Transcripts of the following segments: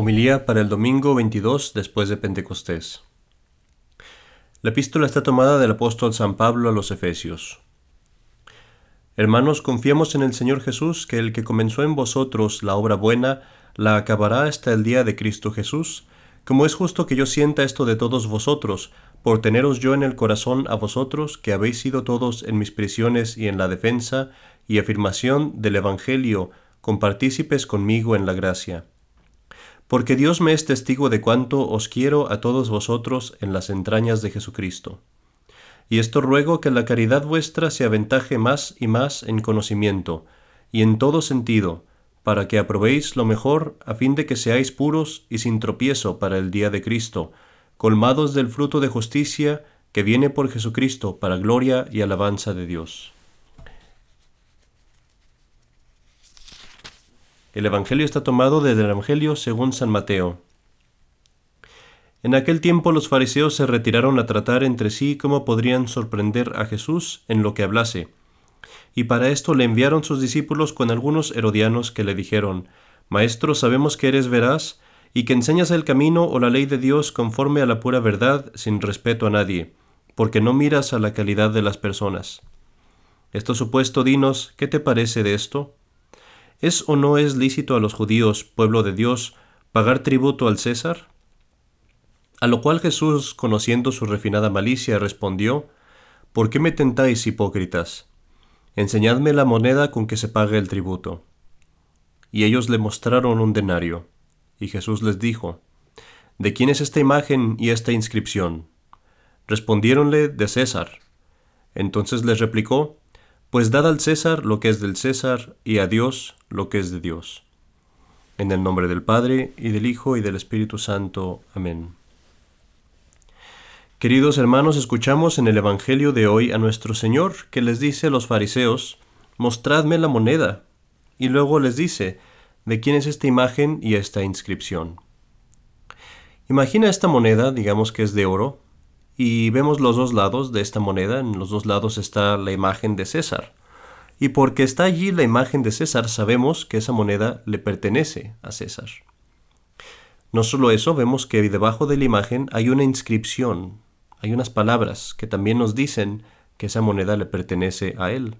Homilía para el domingo 22 después de Pentecostés. La epístola está tomada del apóstol San Pablo a los Efesios. Hermanos, confiamos en el Señor Jesús que el que comenzó en vosotros la obra buena la acabará hasta el día de Cristo Jesús, como es justo que yo sienta esto de todos vosotros, por teneros yo en el corazón a vosotros, que habéis sido todos en mis prisiones y en la defensa y afirmación del Evangelio, compartícipes conmigo en la gracia porque Dios me es testigo de cuánto os quiero a todos vosotros en las entrañas de Jesucristo. Y esto ruego que la caridad vuestra se aventaje más y más en conocimiento, y en todo sentido, para que aprobéis lo mejor a fin de que seáis puros y sin tropiezo para el día de Cristo, colmados del fruto de justicia que viene por Jesucristo para gloria y alabanza de Dios. El Evangelio está tomado desde el Evangelio según San Mateo. En aquel tiempo los fariseos se retiraron a tratar entre sí cómo podrían sorprender a Jesús en lo que hablase. Y para esto le enviaron sus discípulos con algunos herodianos que le dijeron, Maestro, sabemos que eres veraz y que enseñas el camino o la ley de Dios conforme a la pura verdad sin respeto a nadie, porque no miras a la calidad de las personas. Esto supuesto, dinos, ¿qué te parece de esto? ¿Es o no es lícito a los judíos, pueblo de Dios, pagar tributo al César? A lo cual Jesús, conociendo su refinada malicia, respondió, ¿Por qué me tentáis, hipócritas? Enseñadme la moneda con que se pague el tributo. Y ellos le mostraron un denario. Y Jesús les dijo, ¿De quién es esta imagen y esta inscripción? Respondiéronle, de César. Entonces les replicó, pues dad al César lo que es del César y a Dios lo que es de Dios. En el nombre del Padre, y del Hijo, y del Espíritu Santo. Amén. Queridos hermanos, escuchamos en el Evangelio de hoy a nuestro Señor que les dice a los fariseos, Mostradme la moneda. Y luego les dice, ¿de quién es esta imagen y esta inscripción? Imagina esta moneda, digamos que es de oro, y vemos los dos lados de esta moneda. En los dos lados está la imagen de César. Y porque está allí la imagen de César, sabemos que esa moneda le pertenece a César. No solo eso, vemos que debajo de la imagen hay una inscripción, hay unas palabras que también nos dicen que esa moneda le pertenece a él.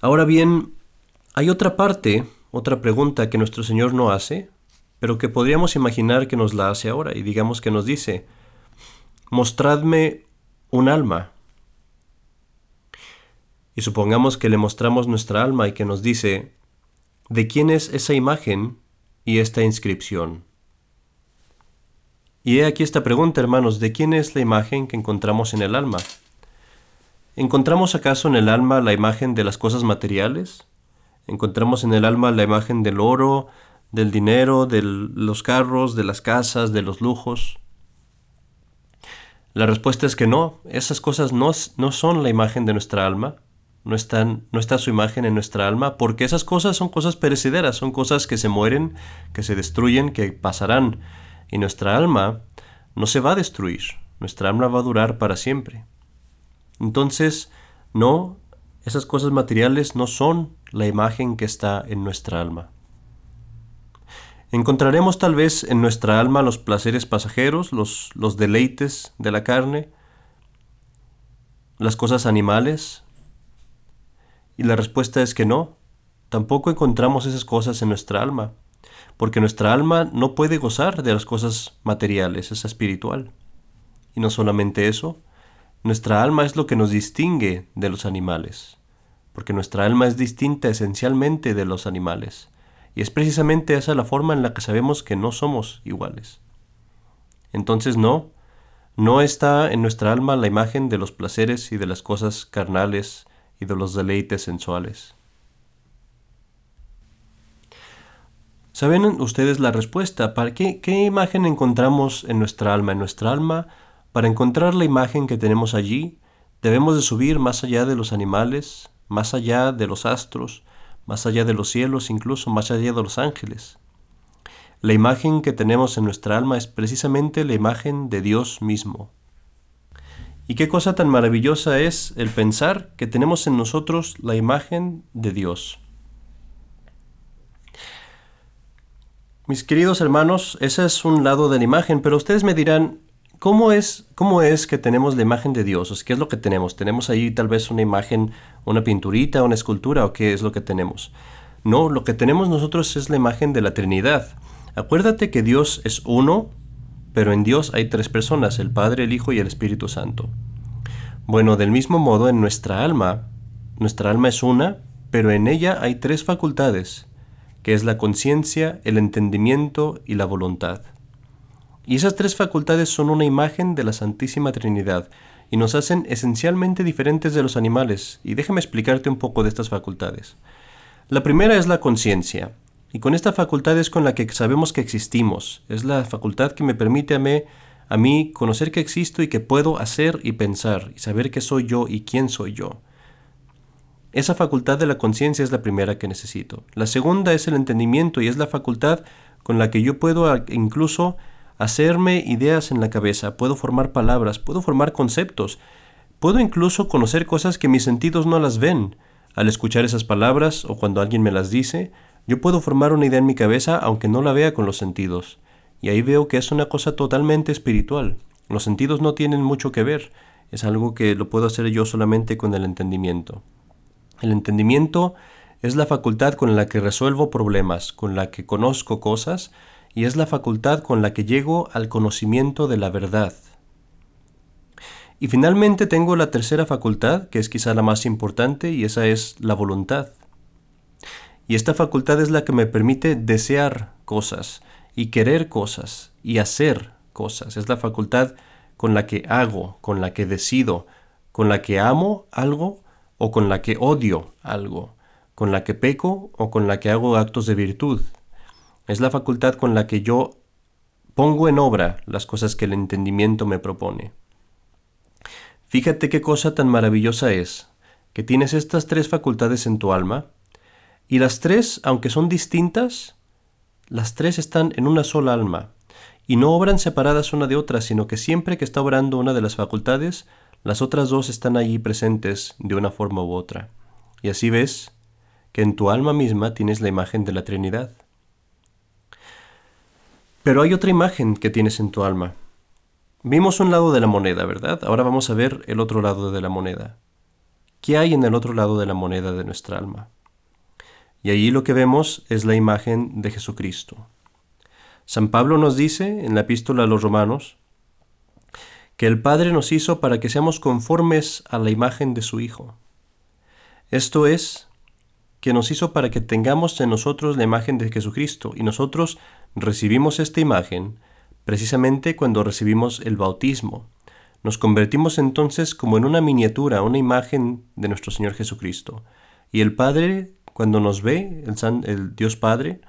Ahora bien, hay otra parte, otra pregunta que nuestro Señor no hace, pero que podríamos imaginar que nos la hace ahora y digamos que nos dice, mostradme un alma. Y supongamos que le mostramos nuestra alma y que nos dice, ¿de quién es esa imagen y esta inscripción? Y he aquí esta pregunta, hermanos, ¿de quién es la imagen que encontramos en el alma? ¿Encontramos acaso en el alma la imagen de las cosas materiales? ¿Encontramos en el alma la imagen del oro, del dinero, de los carros, de las casas, de los lujos? La respuesta es que no, esas cosas no, no son la imagen de nuestra alma, no, están, no está su imagen en nuestra alma, porque esas cosas son cosas perecederas, son cosas que se mueren, que se destruyen, que pasarán, y nuestra alma no se va a destruir, nuestra alma va a durar para siempre. Entonces, no, esas cosas materiales no son la imagen que está en nuestra alma. Encontraremos tal vez en nuestra alma los placeres pasajeros, los, los deleites de la carne, las cosas animales. Y la respuesta es que no, tampoco encontramos esas cosas en nuestra alma, porque nuestra alma no puede gozar de las cosas materiales, es espiritual. Y no solamente eso, nuestra alma es lo que nos distingue de los animales, porque nuestra alma es distinta esencialmente de los animales. Y es precisamente esa la forma en la que sabemos que no somos iguales. Entonces no, no está en nuestra alma la imagen de los placeres y de las cosas carnales de los deleites sensuales. ¿Saben ustedes la respuesta? ¿Para qué, qué imagen encontramos en nuestra alma? En nuestra alma, para encontrar la imagen que tenemos allí, debemos de subir más allá de los animales, más allá de los astros, más allá de los cielos, incluso más allá de los ángeles. La imagen que tenemos en nuestra alma es precisamente la imagen de Dios mismo. Y qué cosa tan maravillosa es el pensar que tenemos en nosotros la imagen de Dios. Mis queridos hermanos, ese es un lado de la imagen, pero ustedes me dirán, ¿cómo es, cómo es que tenemos la imagen de Dios? ¿Qué es lo que tenemos? ¿Tenemos ahí tal vez una imagen, una pinturita, una escultura o qué es lo que tenemos? No, lo que tenemos nosotros es la imagen de la Trinidad. Acuérdate que Dios es uno, pero en Dios hay tres personas, el Padre, el Hijo y el Espíritu Santo. Bueno, del mismo modo en nuestra alma, nuestra alma es una, pero en ella hay tres facultades, que es la conciencia, el entendimiento y la voluntad. Y esas tres facultades son una imagen de la Santísima Trinidad y nos hacen esencialmente diferentes de los animales, y déjame explicarte un poco de estas facultades. La primera es la conciencia, y con esta facultad es con la que sabemos que existimos, es la facultad que me permite a mí, a mí conocer que existo y que puedo hacer y pensar, y saber qué soy yo y quién soy yo. Esa facultad de la conciencia es la primera que necesito. La segunda es el entendimiento y es la facultad con la que yo puedo incluso hacerme ideas en la cabeza, puedo formar palabras, puedo formar conceptos, puedo incluso conocer cosas que mis sentidos no las ven. Al escuchar esas palabras o cuando alguien me las dice, yo puedo formar una idea en mi cabeza aunque no la vea con los sentidos. Y ahí veo que es una cosa totalmente espiritual. Los sentidos no tienen mucho que ver, es algo que lo puedo hacer yo solamente con el entendimiento. El entendimiento es la facultad con la que resuelvo problemas, con la que conozco cosas, y es la facultad con la que llego al conocimiento de la verdad. Y finalmente tengo la tercera facultad, que es quizá la más importante, y esa es la voluntad. Y esta facultad es la que me permite desear cosas, y querer cosas, y hacer cosas. Es la facultad con la que hago, con la que decido, con la que amo algo o con la que odio algo, con la que peco o con la que hago actos de virtud. Es la facultad con la que yo pongo en obra las cosas que el entendimiento me propone. Fíjate qué cosa tan maravillosa es, que tienes estas tres facultades en tu alma, y las tres, aunque son distintas, las tres están en una sola alma, y no obran separadas una de otra, sino que siempre que está obrando una de las facultades, las otras dos están allí presentes de una forma u otra. Y así ves que en tu alma misma tienes la imagen de la Trinidad. Pero hay otra imagen que tienes en tu alma, Vimos un lado de la moneda, ¿verdad? Ahora vamos a ver el otro lado de la moneda. ¿Qué hay en el otro lado de la moneda de nuestra alma? Y allí lo que vemos es la imagen de Jesucristo. San Pablo nos dice en la epístola a los romanos que el Padre nos hizo para que seamos conformes a la imagen de su Hijo. Esto es, que nos hizo para que tengamos en nosotros la imagen de Jesucristo y nosotros recibimos esta imagen precisamente cuando recibimos el bautismo. Nos convertimos entonces como en una miniatura, una imagen de nuestro Señor Jesucristo. Y el Padre, cuando nos ve, el, Dios Padre,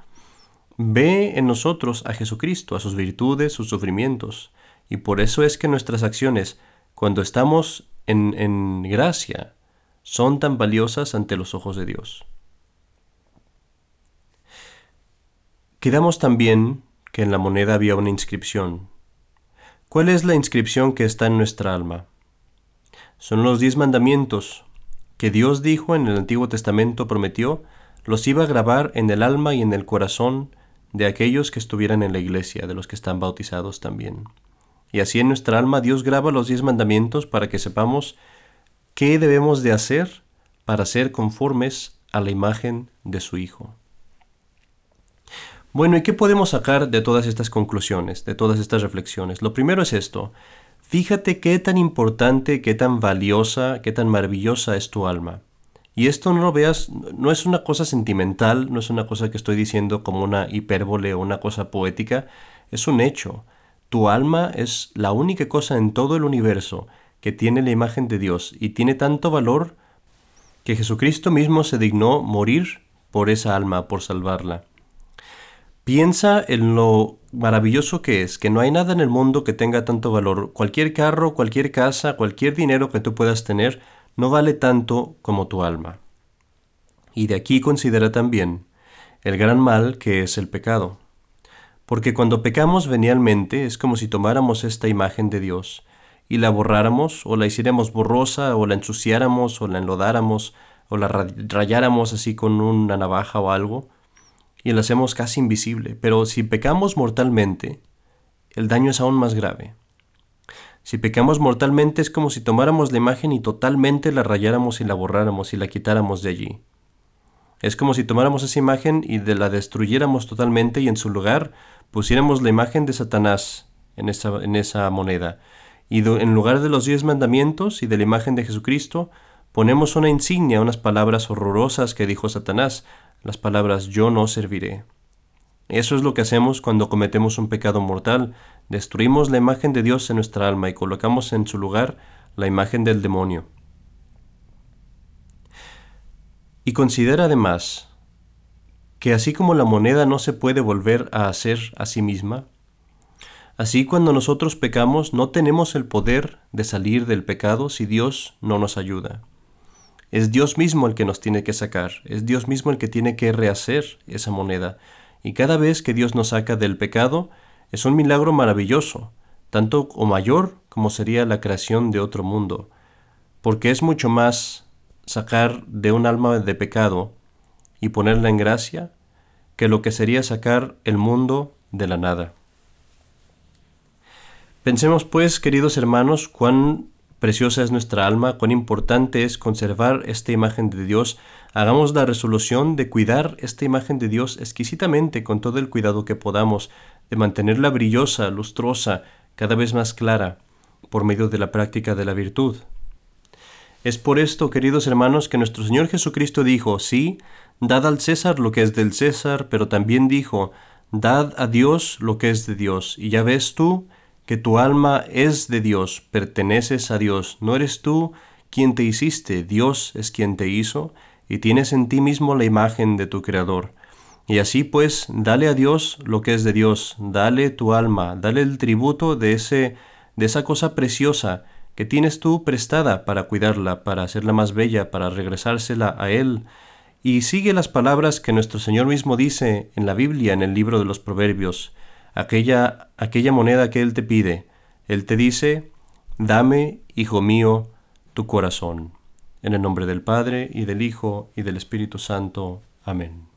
ve en nosotros a Jesucristo, a sus virtudes, sus sufrimientos. Y por eso es que nuestras acciones, cuando estamos en, en gracia, son tan valiosas ante los ojos de Dios. Quedamos también que en la moneda había una inscripción. ¿Cuál es la inscripción que está en nuestra alma? Son los diez mandamientos que Dios dijo en el Antiguo Testamento prometió, los iba a grabar en el alma y en el corazón de aquellos que estuvieran en la iglesia, de los que están bautizados también. Y así en nuestra alma Dios graba los diez mandamientos para que sepamos qué debemos de hacer para ser conformes a la imagen de su Hijo. Bueno, ¿y qué podemos sacar de todas estas conclusiones, de todas estas reflexiones? Lo primero es esto. Fíjate qué tan importante, qué tan valiosa, qué tan maravillosa es tu alma. Y esto no lo veas, no es una cosa sentimental, no es una cosa que estoy diciendo como una hipérbole o una cosa poética, es un hecho. Tu alma es la única cosa en todo el universo que tiene la imagen de Dios y tiene tanto valor que Jesucristo mismo se dignó morir por esa alma, por salvarla. Piensa en lo maravilloso que es, que no hay nada en el mundo que tenga tanto valor. Cualquier carro, cualquier casa, cualquier dinero que tú puedas tener, no vale tanto como tu alma. Y de aquí considera también el gran mal que es el pecado. Porque cuando pecamos venialmente es como si tomáramos esta imagen de Dios y la borráramos o la hiciéramos borrosa o la ensuciáramos o la enlodáramos o la rayáramos así con una navaja o algo y la hacemos casi invisible, pero si pecamos mortalmente, el daño es aún más grave. Si pecamos mortalmente es como si tomáramos la imagen y totalmente la rayáramos y la borráramos y la quitáramos de allí. Es como si tomáramos esa imagen y de la destruyéramos totalmente y en su lugar pusiéramos la imagen de Satanás en esa, en esa moneda. Y en lugar de los diez mandamientos y de la imagen de Jesucristo, ponemos una insignia, unas palabras horrorosas que dijo Satanás, las palabras yo no serviré. Eso es lo que hacemos cuando cometemos un pecado mortal, destruimos la imagen de Dios en nuestra alma y colocamos en su lugar la imagen del demonio. Y considera además que así como la moneda no se puede volver a hacer a sí misma, así cuando nosotros pecamos no tenemos el poder de salir del pecado si Dios no nos ayuda. Es Dios mismo el que nos tiene que sacar, es Dios mismo el que tiene que rehacer esa moneda. Y cada vez que Dios nos saca del pecado, es un milagro maravilloso, tanto o mayor como sería la creación de otro mundo, porque es mucho más sacar de un alma de pecado y ponerla en gracia que lo que sería sacar el mundo de la nada. Pensemos pues, queridos hermanos, cuán Preciosa es nuestra alma, cuán importante es conservar esta imagen de Dios. Hagamos la resolución de cuidar esta imagen de Dios exquisitamente con todo el cuidado que podamos, de mantenerla brillosa, lustrosa, cada vez más clara, por medio de la práctica de la virtud. Es por esto, queridos hermanos, que nuestro Señor Jesucristo dijo, sí, dad al César lo que es del César, pero también dijo, dad a Dios lo que es de Dios. Y ya ves tú, que tu alma es de Dios, perteneces a Dios, no eres tú quien te hiciste, Dios es quien te hizo, y tienes en ti mismo la imagen de tu Creador. Y así pues, dale a Dios lo que es de Dios, dale tu alma, dale el tributo de ese de esa cosa preciosa que tienes tú prestada para cuidarla, para hacerla más bella, para regresársela a Él. Y sigue las palabras que nuestro Señor mismo dice en la Biblia, en el libro de los Proverbios aquella, aquella moneda que Él te pide. Él te dice, dame, hijo mío, tu corazón. En el nombre del Padre, y del Hijo, y del Espíritu Santo. Amén.